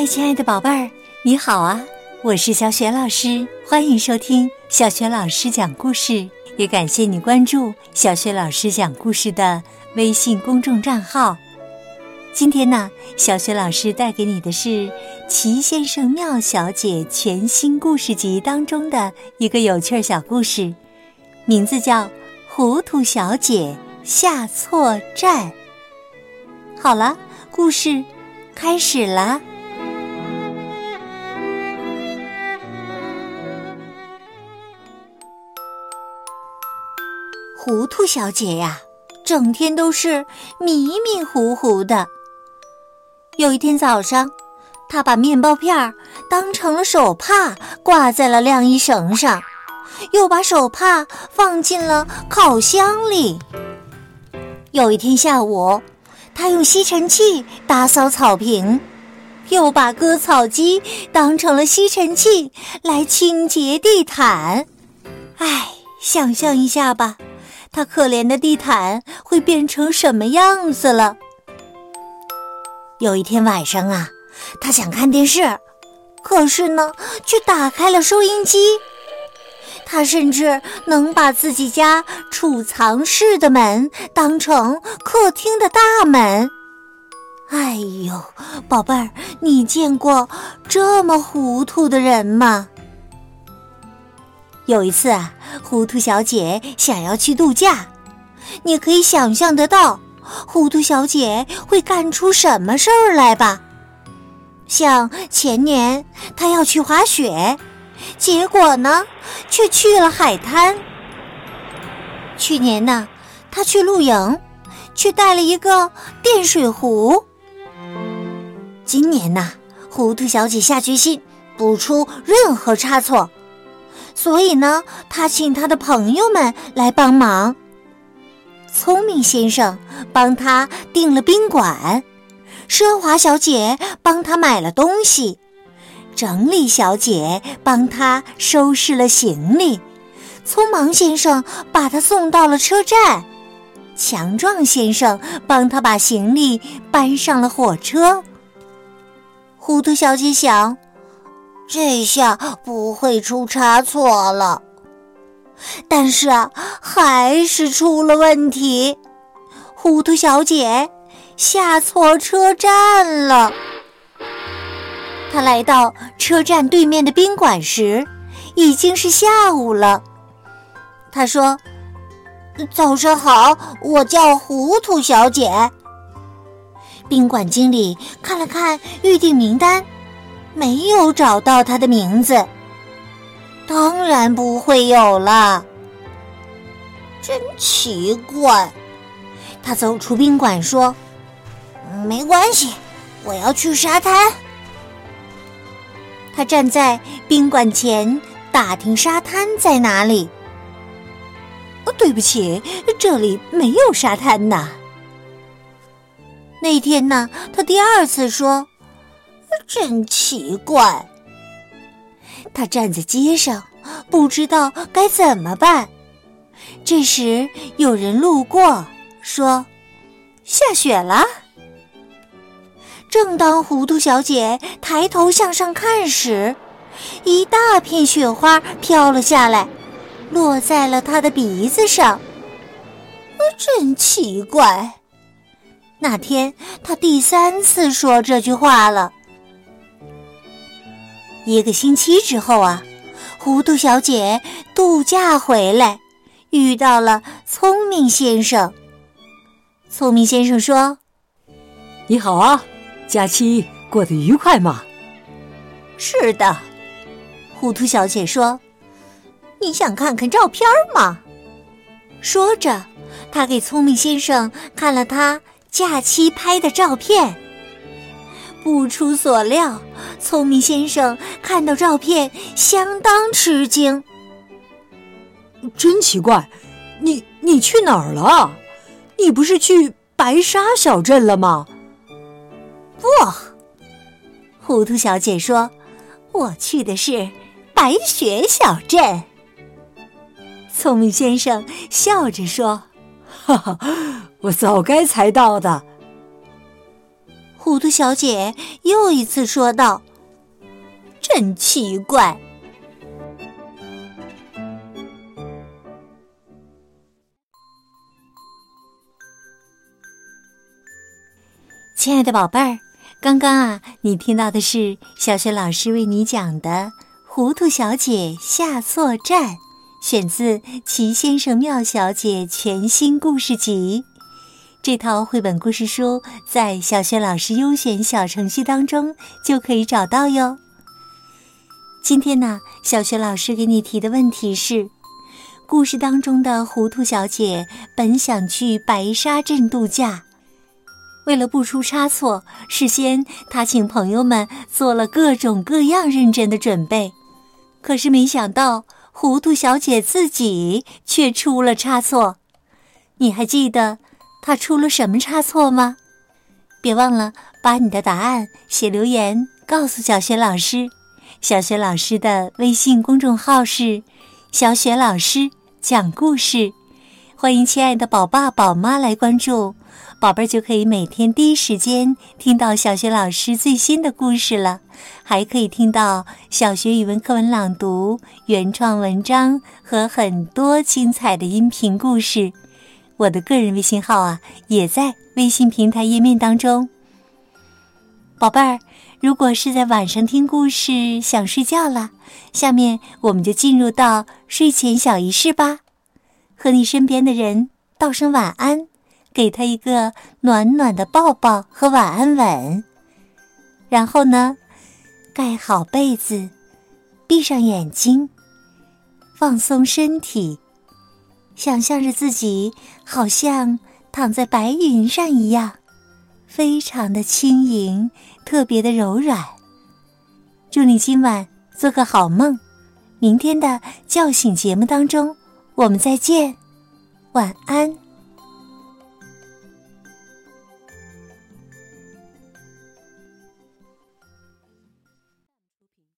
嗨，亲爱的宝贝儿，你好啊！我是小雪老师，欢迎收听小雪老师讲故事，也感谢你关注小雪老师讲故事的微信公众账号。今天呢，小雪老师带给你的是《奇先生妙小姐》全新故事集当中的一个有趣小故事，名字叫《糊涂小姐下错站》。好了，故事开始了。糊涂小姐呀，整天都是迷迷糊糊的。有一天早上，她把面包片当成了手帕挂在了晾衣绳上，又把手帕放进了烤箱里。有一天下午，她用吸尘器打扫草坪，又把割草机当成了吸尘器来清洁地毯。唉，想象一下吧。他可怜的地毯会变成什么样子了？有一天晚上啊，他想看电视，可是呢，却打开了收音机。他甚至能把自己家储藏室的门当成客厅的大门。哎呦，宝贝儿，你见过这么糊涂的人吗？有一次啊，糊涂小姐想要去度假，你可以想象得到，糊涂小姐会干出什么事儿来吧？像前年她要去滑雪，结果呢，却去了海滩。去年呢，她去露营，却带了一个电水壶。今年呢，糊涂小姐下决心不出任何差错。所以呢，他请他的朋友们来帮忙。聪明先生帮他订了宾馆，奢华小姐帮他买了东西，整理小姐帮他收拾了行李，匆忙先生把他送到了车站，强壮先生帮他把行李搬上了火车。糊涂小姐想。这下不会出差错了，但是啊，还是出了问题。糊涂小姐下错车站了。她来到车站对面的宾馆时，已经是下午了。她说：“早上好，我叫糊涂小姐。”宾馆经理看了看预订名单。没有找到他的名字，当然不会有了。真奇怪，他走出宾馆说：“没关系，我要去沙滩。”他站在宾馆前打听沙滩在哪里。对不起，这里没有沙滩呐。那天呢，他第二次说。真奇怪，他站在街上，不知道该怎么办。这时有人路过，说：“下雪了。”正当糊涂小姐抬头向上看时，一大片雪花飘了下来，落在了她的鼻子上。真奇怪，那天她第三次说这句话了。一个星期之后啊，糊涂小姐度假回来，遇到了聪明先生。聪明先生说：“你好啊，假期过得愉快吗？”“是的。”糊涂小姐说。“你想看看照片吗？”说着，她给聪明先生看了他假期拍的照片。不出所料。聪明先生看到照片，相当吃惊。真奇怪，你你去哪儿了？你不是去白沙小镇了吗？不，糊涂小姐说：“我去的是白雪小镇。”聪明先生笑着说：“哈哈，我早该猜到的。”糊涂小姐又一次说道：“真奇怪。”亲爱的宝贝儿，刚刚啊，你听到的是小雪老师为你讲的《糊涂小姐下错站》，选自《齐先生妙小姐》全新故事集。这套绘本故事书在小雪老师优选小程序当中就可以找到哟。今天呢，小雪老师给你提的问题是：故事当中的糊涂小姐本想去白沙镇度假。为了不出差错，事先她请朋友们做了各种各样认真的准备，可是没想到糊涂小姐自己却出了差错。你还记得她出了什么差错吗？别忘了把你的答案写留言告诉小雪老师。小雪老师的微信公众号是“小雪老师讲故事”，欢迎亲爱的宝爸宝妈来关注。宝贝儿就可以每天第一时间听到小学老师最新的故事了，还可以听到小学语文课文朗读、原创文章和很多精彩的音频故事。我的个人微信号啊，也在微信平台页面当中。宝贝儿，如果是在晚上听故事想睡觉了，下面我们就进入到睡前小仪式吧，和你身边的人道声晚安。给他一个暖暖的抱抱和晚安吻，然后呢，盖好被子，闭上眼睛，放松身体，想象着自己好像躺在白云上一样，非常的轻盈，特别的柔软。祝你今晚做个好梦，明天的叫醒节目当中我们再见，晚安。